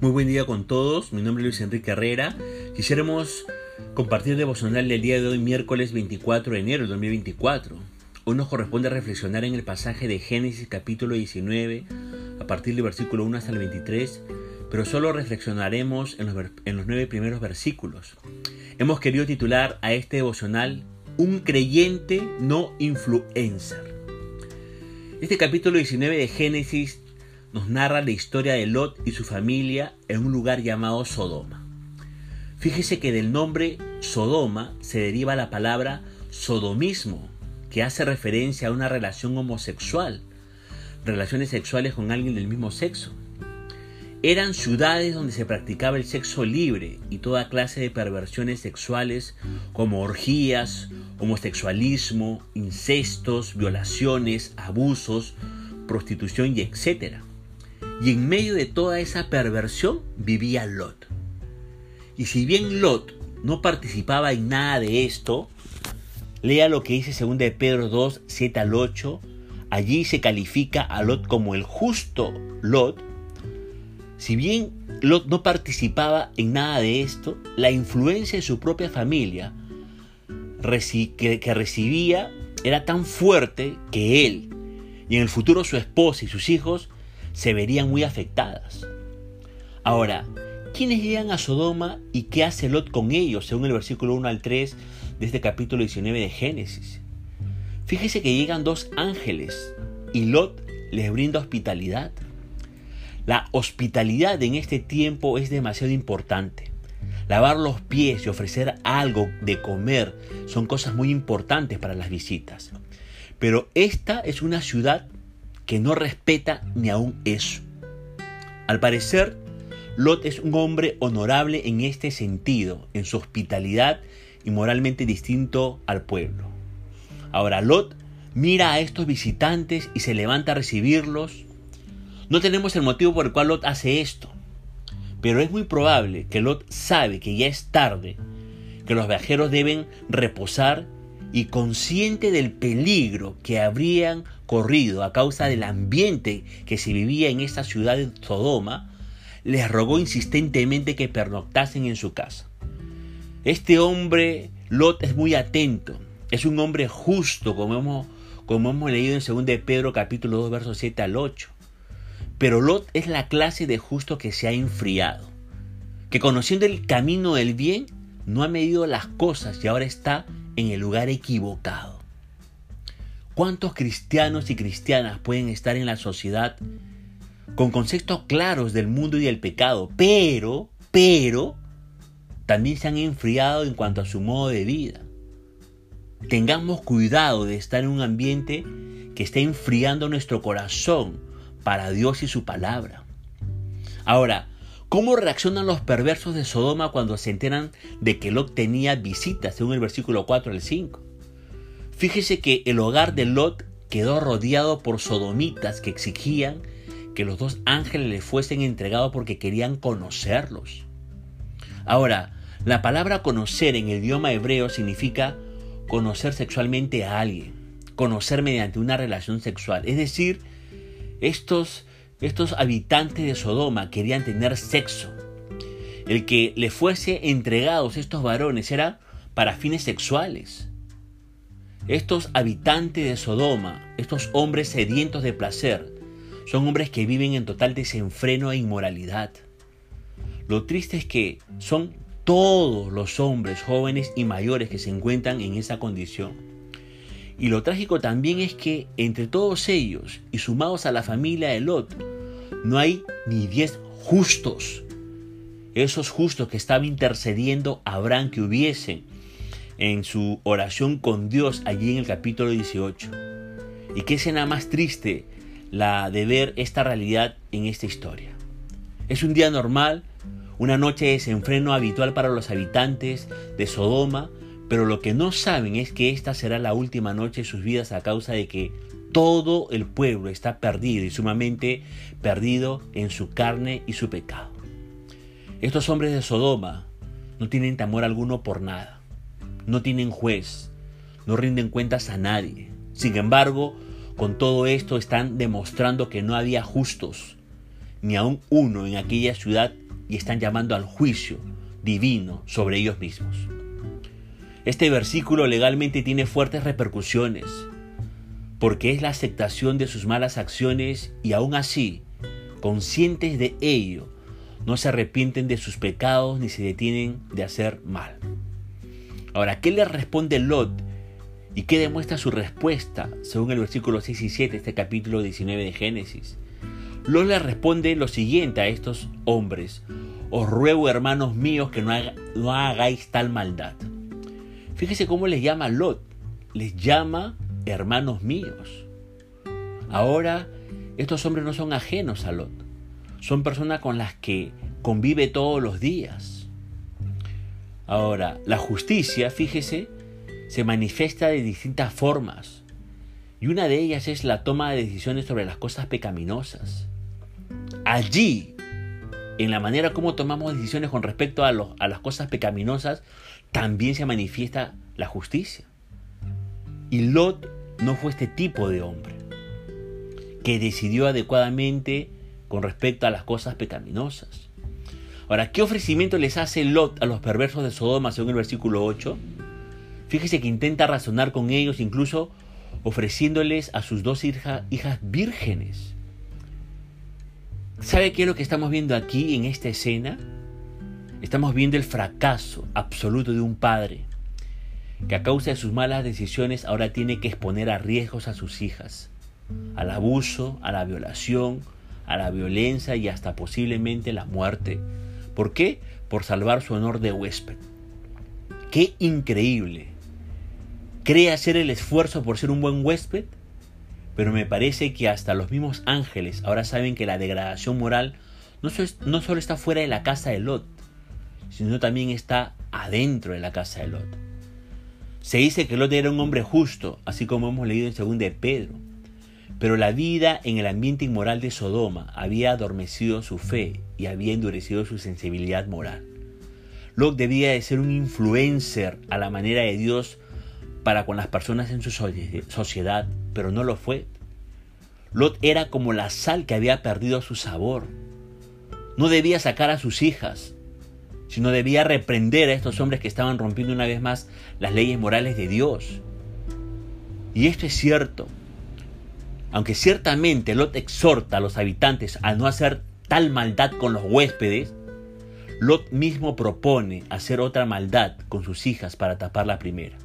Muy buen día con todos, mi nombre es Luis Enrique Herrera. Quisiéramos compartir devocional del día de hoy, miércoles 24 de enero de 2024. Hoy nos corresponde reflexionar en el pasaje de Génesis capítulo 19, a partir del versículo 1 hasta el 23, pero solo reflexionaremos en los, en los nueve primeros versículos. Hemos querido titular a este devocional Un creyente no influencer. Este capítulo 19 de Génesis nos narra la historia de Lot y su familia en un lugar llamado Sodoma. Fíjese que del nombre Sodoma se deriva la palabra sodomismo, que hace referencia a una relación homosexual, relaciones sexuales con alguien del mismo sexo. Eran ciudades donde se practicaba el sexo libre y toda clase de perversiones sexuales como orgías, homosexualismo, incestos, violaciones, abusos, prostitución y etc. Y en medio de toda esa perversión vivía Lot. Y si bien Lot no participaba en nada de esto, lea lo que dice 2 de Pedro 2, 7 al 8. Allí se califica a Lot como el justo Lot. Si bien Lot no participaba en nada de esto, la influencia de su propia familia que recibía era tan fuerte que él y en el futuro su esposa y sus hijos se verían muy afectadas. Ahora, ¿quiénes llegan a Sodoma y qué hace Lot con ellos, según el versículo 1 al 3 de este capítulo 19 de Génesis? Fíjese que llegan dos ángeles y Lot les brinda hospitalidad. La hospitalidad en este tiempo es demasiado importante. Lavar los pies y ofrecer algo de comer son cosas muy importantes para las visitas. Pero esta es una ciudad que no respeta ni aún eso. Al parecer, Lot es un hombre honorable en este sentido, en su hospitalidad y moralmente distinto al pueblo. Ahora, Lot mira a estos visitantes y se levanta a recibirlos. No tenemos el motivo por el cual Lot hace esto, pero es muy probable que Lot sabe que ya es tarde, que los viajeros deben reposar y consciente del peligro que habrían a causa del ambiente que se vivía en esta ciudad de Sodoma, les rogó insistentemente que pernoctasen en su casa. Este hombre, Lot, es muy atento, es un hombre justo, como hemos, como hemos leído en 2 de Pedro capítulo 2, versos 7 al 8. Pero Lot es la clase de justo que se ha enfriado, que conociendo el camino del bien, no ha medido las cosas y ahora está en el lugar equivocado. ¿Cuántos cristianos y cristianas pueden estar en la sociedad con conceptos claros del mundo y del pecado, pero, pero, también se han enfriado en cuanto a su modo de vida? Tengamos cuidado de estar en un ambiente que esté enfriando nuestro corazón para Dios y su palabra. Ahora, ¿Cómo reaccionan los perversos de Sodoma cuando se enteran de que Lot tenía visitas, según el versículo 4 al 5? Fíjese que el hogar de Lot quedó rodeado por sodomitas que exigían que los dos ángeles le fuesen entregados porque querían conocerlos. Ahora, la palabra conocer en el idioma hebreo significa conocer sexualmente a alguien, conocer mediante una relación sexual. Es decir, estos estos habitantes de Sodoma querían tener sexo. El que le fuese entregados estos varones era para fines sexuales. Estos habitantes de Sodoma, estos hombres sedientos de placer, son hombres que viven en total desenfreno e inmoralidad. Lo triste es que son todos los hombres jóvenes y mayores que se encuentran en esa condición. Y lo trágico también es que entre todos ellos y sumados a la familia de Lot, no hay ni diez justos. Esos justos que estaban intercediendo Abraham que hubiesen en su oración con Dios allí en el capítulo 18. Y qué escena más triste la de ver esta realidad en esta historia. Es un día normal, una noche de desenfreno habitual para los habitantes de Sodoma, pero lo que no saben es que esta será la última noche de sus vidas a causa de que todo el pueblo está perdido y sumamente perdido en su carne y su pecado. Estos hombres de Sodoma no tienen temor alguno por nada, no tienen juez, no rinden cuentas a nadie. Sin embargo, con todo esto están demostrando que no había justos, ni aun uno en aquella ciudad y están llamando al juicio divino sobre ellos mismos. Este versículo legalmente tiene fuertes repercusiones, porque es la aceptación de sus malas acciones y aún así, conscientes de ello, no se arrepienten de sus pecados ni se detienen de hacer mal. Ahora, ¿qué le responde Lot y qué demuestra su respuesta según el versículo 6 y 7 de este capítulo 19 de Génesis? Lot le responde lo siguiente a estos hombres. Os ruego, hermanos míos, que no, no hagáis tal maldad. Fíjese cómo les llama Lot. Les llama hermanos míos. Ahora, estos hombres no son ajenos a Lot. Son personas con las que convive todos los días. Ahora, la justicia, fíjese, se manifiesta de distintas formas. Y una de ellas es la toma de decisiones sobre las cosas pecaminosas. Allí, en la manera como tomamos decisiones con respecto a, a las cosas pecaminosas, también se manifiesta la justicia. Y Lot no fue este tipo de hombre que decidió adecuadamente con respecto a las cosas pecaminosas. Ahora, ¿qué ofrecimiento les hace Lot a los perversos de Sodoma según el versículo 8? Fíjese que intenta razonar con ellos, incluso ofreciéndoles a sus dos hijas vírgenes. ¿Sabe qué es lo que estamos viendo aquí en esta escena? Estamos viendo el fracaso absoluto de un padre que a causa de sus malas decisiones ahora tiene que exponer a riesgos a sus hijas, al abuso, a la violación, a la violencia y hasta posiblemente la muerte. ¿Por qué? Por salvar su honor de huésped. ¡Qué increíble! ¿Cree hacer el esfuerzo por ser un buen huésped? Pero me parece que hasta los mismos ángeles ahora saben que la degradación moral no, no solo está fuera de la casa de Lot, sino también está adentro de la casa de Lot. Se dice que Lot era un hombre justo, así como hemos leído en 2 de Pedro. Pero la vida en el ambiente inmoral de Sodoma había adormecido su fe y había endurecido su sensibilidad moral. Lot debía de ser un influencer a la manera de Dios para con las personas en su sociedad, pero no lo fue. Lot era como la sal que había perdido su sabor. No debía sacar a sus hijas, sino debía reprender a estos hombres que estaban rompiendo una vez más las leyes morales de Dios. Y esto es cierto. Aunque ciertamente Lot exhorta a los habitantes a no hacer tal maldad con los huéspedes, Lot mismo propone hacer otra maldad con sus hijas para tapar la primera.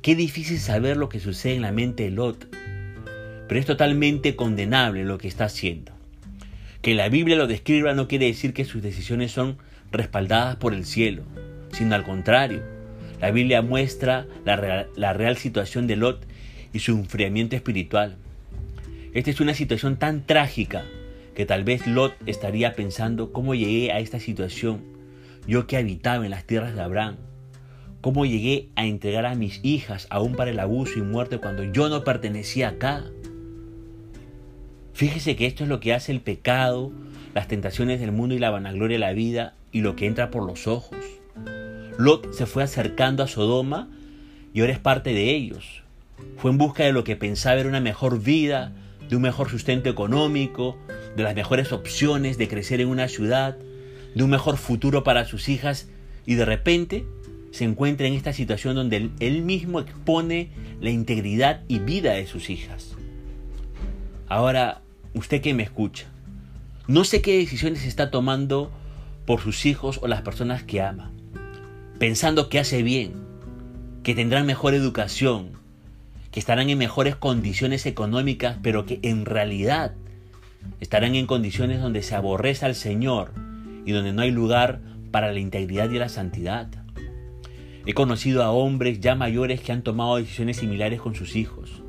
Qué difícil saber lo que sucede en la mente de Lot, pero es totalmente condenable lo que está haciendo. Que la Biblia lo describa no quiere decir que sus decisiones son respaldadas por el cielo, sino al contrario. La Biblia muestra la real, la real situación de Lot y su enfriamiento espiritual. Esta es una situación tan trágica que tal vez Lot estaría pensando cómo llegué a esta situación, yo que habitaba en las tierras de Abraham, cómo llegué a entregar a mis hijas aún para el abuso y muerte cuando yo no pertenecía acá. Fíjese que esto es lo que hace el pecado, las tentaciones del mundo y la vanagloria de la vida y lo que entra por los ojos. Lot se fue acercando a Sodoma y ahora es parte de ellos. Fue en busca de lo que pensaba era una mejor vida, de un mejor sustento económico, de las mejores opciones de crecer en una ciudad, de un mejor futuro para sus hijas y de repente se encuentra en esta situación donde él, mismo expone la integridad y vida de sus hijas. Ahora, usted que me escucha, no sé qué decisiones está tomando por sus hijos o las personas que ama, pensando que hace bien, que tendrán mejor educación, que estarán en mejores condiciones económicas, pero que en realidad estarán en condiciones donde se aborrece al Señor y donde no hay lugar para la integridad y la santidad. He conocido a hombres ya mayores que han tomado decisiones similares con sus hijos,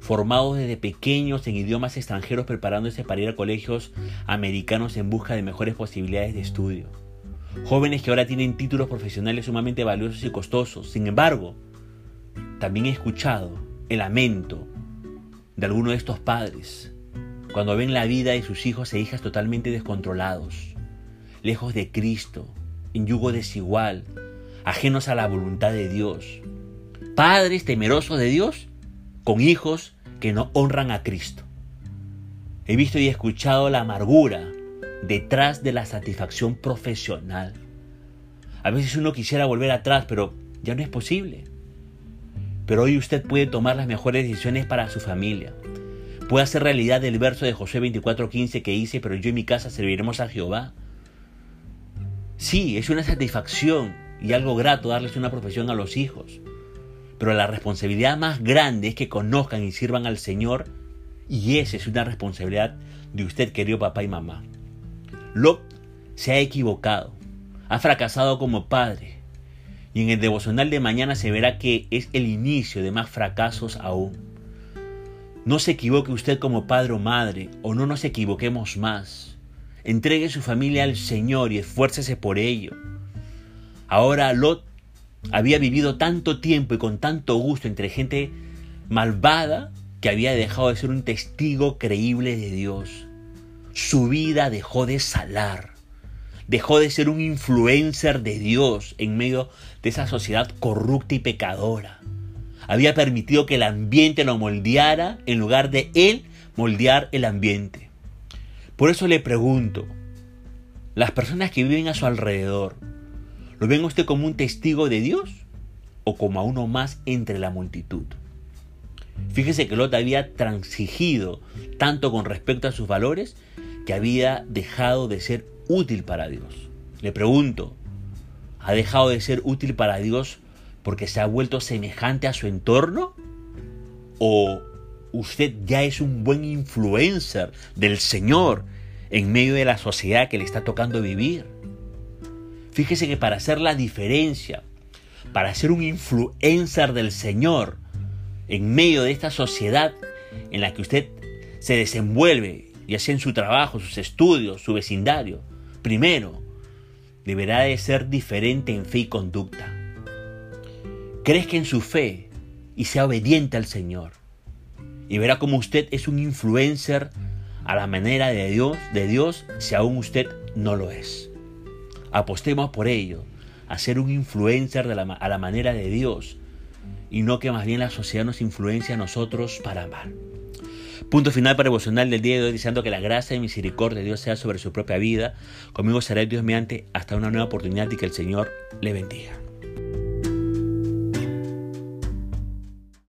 formados desde pequeños en idiomas extranjeros preparándose para ir a colegios americanos en busca de mejores posibilidades de estudio. Jóvenes que ahora tienen títulos profesionales sumamente valiosos y costosos. Sin embargo, también he escuchado el lamento de algunos de estos padres cuando ven la vida de sus hijos e hijas totalmente descontrolados, lejos de Cristo, en yugo desigual, ajenos a la voluntad de Dios. Padres temerosos de Dios con hijos que no honran a Cristo. He visto y escuchado la amargura detrás de la satisfacción profesional. A veces uno quisiera volver atrás, pero ya no es posible. Pero hoy usted puede tomar las mejores decisiones para su familia. Puede hacer realidad el verso de José 24:15 que dice, pero yo y mi casa serviremos a Jehová. Sí, es una satisfacción y algo grato darles una profesión a los hijos. Pero la responsabilidad más grande es que conozcan y sirvan al Señor y esa es una responsabilidad de usted, querido papá y mamá. Lot se ha equivocado, ha fracasado como padre. Y en el devocional de mañana se verá que es el inicio de más fracasos aún. No se equivoque usted como padre o madre, o no nos equivoquemos más. Entregue su familia al Señor y esfuércese por ello. Ahora Lot había vivido tanto tiempo y con tanto gusto entre gente malvada que había dejado de ser un testigo creíble de Dios. Su vida dejó de salar, dejó de ser un influencer de Dios en medio de esa sociedad corrupta y pecadora. Había permitido que el ambiente lo moldeara en lugar de él moldear el ambiente. Por eso le pregunto, las personas que viven a su alrededor, ¿lo ven usted como un testigo de Dios o como a uno más entre la multitud? Fíjese que Lot había transigido tanto con respecto a sus valores que había dejado de ser útil para Dios. Le pregunto, ¿ha dejado de ser útil para Dios porque se ha vuelto semejante a su entorno? ¿O usted ya es un buen influencer del Señor en medio de la sociedad que le está tocando vivir? Fíjese que para hacer la diferencia, para ser un influencer del Señor en medio de esta sociedad en la que usted se desenvuelve ya sea en su trabajo, sus estudios, su vecindario, primero, deberá de ser diferente en fe y conducta. Crezca en su fe y sea obediente al Señor. Y verá como usted es un influencer a la manera de Dios, de Dios si aún usted no lo es. Apostemos por ello, a ser un influencer a la manera de Dios y no que más bien la sociedad nos influencia a nosotros para amar. Punto final para devocional del día de hoy, deseando que la gracia y misericordia de Dios sea sobre su propia vida. Conmigo será Dios mediante hasta una nueva oportunidad y que el Señor le bendiga.